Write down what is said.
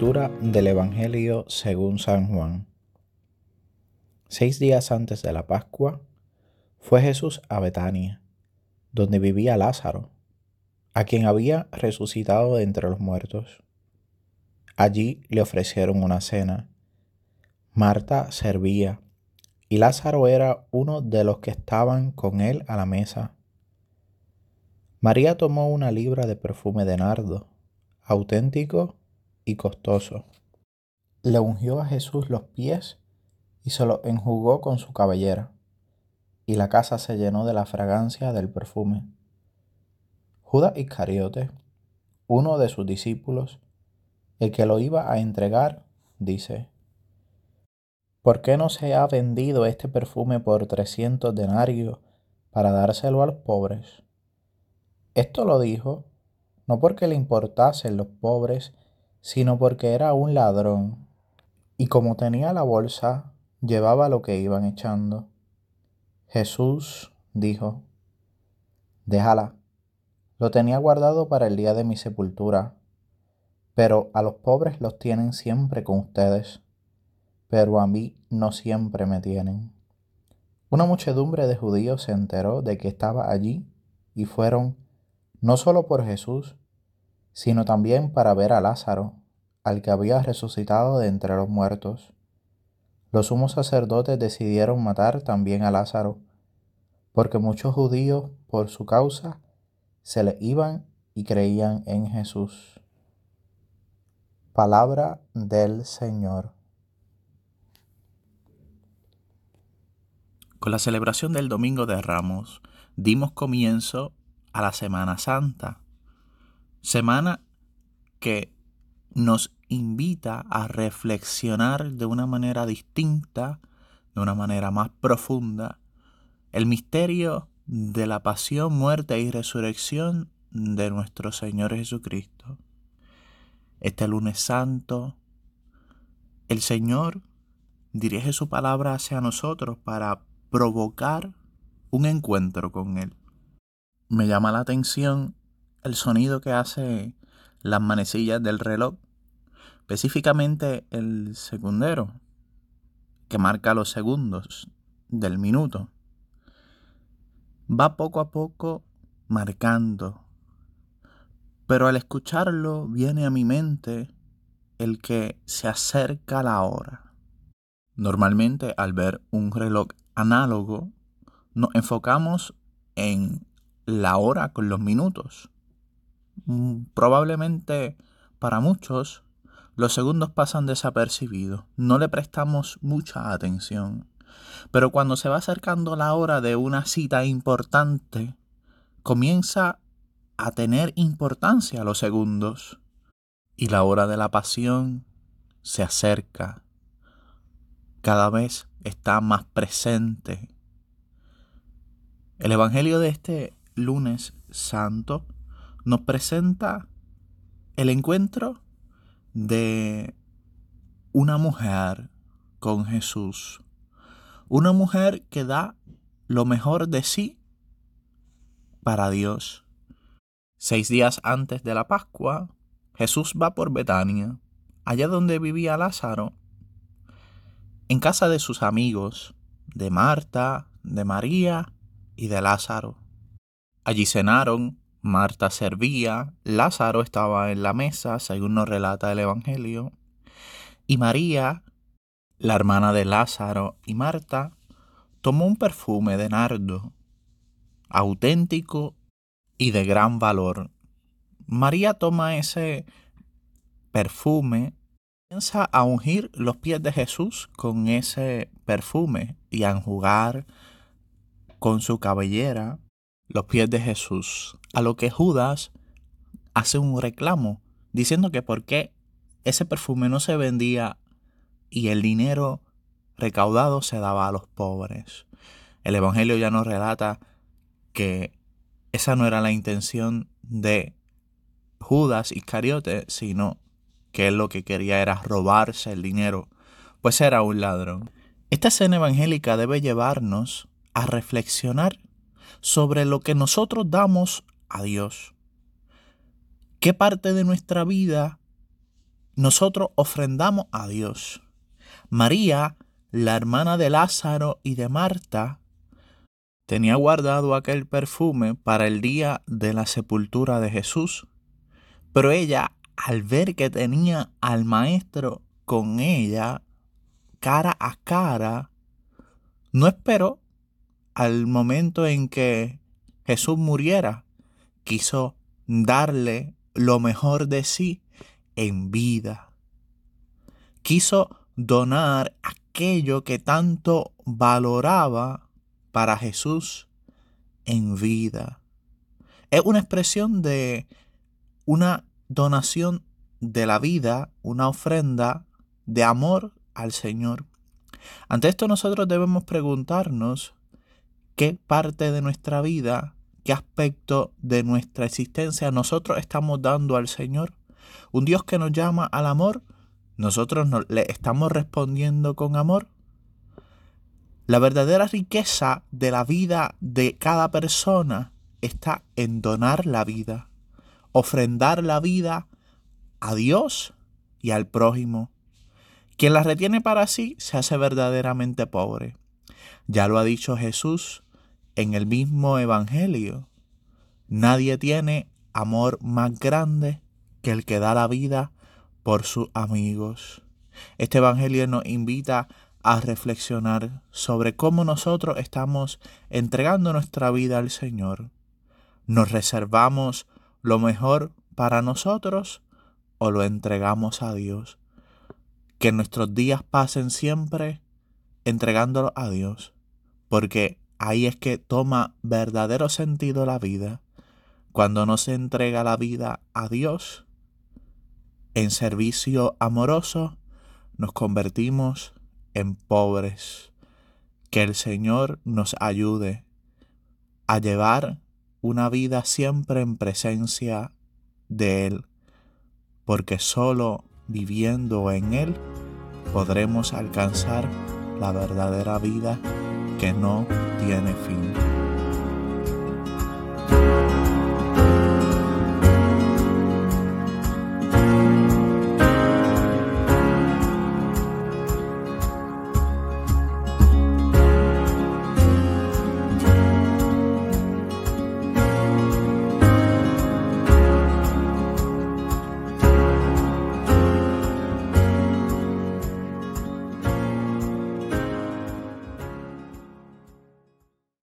Del Evangelio según San Juan. Seis días antes de la Pascua, fue Jesús a Betania, donde vivía Lázaro, a quien había resucitado de entre los muertos. Allí le ofrecieron una cena. Marta servía, y Lázaro era uno de los que estaban con él a la mesa. María tomó una libra de perfume de nardo, auténtico costoso. Le ungió a Jesús los pies y se los enjugó con su cabellera, y la casa se llenó de la fragancia del perfume. Judas Iscariote, uno de sus discípulos, el que lo iba a entregar, dice, ¿por qué no se ha vendido este perfume por trescientos denarios para dárselo a los pobres? Esto lo dijo no porque le importasen los pobres, sino porque era un ladrón, y como tenía la bolsa, llevaba lo que iban echando. Jesús dijo, Déjala, lo tenía guardado para el día de mi sepultura, pero a los pobres los tienen siempre con ustedes, pero a mí no siempre me tienen. Una muchedumbre de judíos se enteró de que estaba allí y fueron no solo por Jesús, sino también para ver a Lázaro, al que había resucitado de entre los muertos. Los sumos sacerdotes decidieron matar también a Lázaro, porque muchos judíos, por su causa, se le iban y creían en Jesús. Palabra del Señor. Con la celebración del Domingo de Ramos dimos comienzo a la Semana Santa, semana que nos invita a reflexionar de una manera distinta, de una manera más profunda, el misterio de la pasión, muerte y resurrección de nuestro Señor Jesucristo. Este lunes santo, el Señor dirige su palabra hacia nosotros para provocar un encuentro con Él me llama la atención el sonido que hace las manecillas del reloj, específicamente el segundero, que marca los segundos del minuto. Va poco a poco marcando, pero al escucharlo viene a mi mente el que se acerca la hora. Normalmente al ver un reloj análogo, nos enfocamos en la hora con los minutos. Mm, probablemente para muchos los segundos pasan desapercibidos, no le prestamos mucha atención. Pero cuando se va acercando la hora de una cita importante, comienza a tener importancia los segundos y la hora de la pasión se acerca. Cada vez está más presente. El Evangelio de este lunes santo nos presenta el encuentro de una mujer con Jesús. Una mujer que da lo mejor de sí para Dios. Seis días antes de la Pascua, Jesús va por Betania, allá donde vivía Lázaro, en casa de sus amigos, de Marta, de María y de Lázaro. Allí cenaron, Marta servía, Lázaro estaba en la mesa, según nos relata el Evangelio, y María, la hermana de Lázaro y Marta, tomó un perfume de nardo, auténtico y de gran valor. María toma ese perfume, comienza a ungir los pies de Jesús con ese perfume y a enjugar con su cabellera los pies de Jesús, a lo que Judas hace un reclamo, diciendo que por qué ese perfume no se vendía y el dinero recaudado se daba a los pobres. El Evangelio ya nos relata que esa no era la intención de Judas Iscariote, sino que él lo que quería era robarse el dinero, pues era un ladrón. Esta escena evangélica debe llevarnos a reflexionar sobre lo que nosotros damos a Dios. ¿Qué parte de nuestra vida nosotros ofrendamos a Dios. María, la hermana de Lázaro y de Marta, tenía guardado aquel perfume para el día de la sepultura de Jesús, pero ella, al ver que tenía al maestro con ella, cara a cara, no esperó al momento en que Jesús muriera, quiso darle lo mejor de sí en vida. Quiso donar aquello que tanto valoraba para Jesús en vida. Es una expresión de una donación de la vida, una ofrenda de amor al Señor. Ante esto nosotros debemos preguntarnos qué parte de nuestra vida, qué aspecto de nuestra existencia nosotros estamos dando al Señor. Un Dios que nos llama al amor, nosotros le estamos respondiendo con amor. La verdadera riqueza de la vida de cada persona está en donar la vida, ofrendar la vida a Dios y al prójimo. Quien la retiene para sí se hace verdaderamente pobre. Ya lo ha dicho Jesús en el mismo Evangelio. Nadie tiene amor más grande que el que da la vida por sus amigos. Este Evangelio nos invita a reflexionar sobre cómo nosotros estamos entregando nuestra vida al Señor. ¿Nos reservamos lo mejor para nosotros o lo entregamos a Dios? que nuestros días pasen siempre entregándolo a Dios, porque ahí es que toma verdadero sentido la vida. Cuando no se entrega la vida a Dios, en servicio amoroso, nos convertimos en pobres. Que el Señor nos ayude a llevar una vida siempre en presencia de Él, porque solo viviendo en Él, podremos alcanzar la verdadera vida que no tiene fin.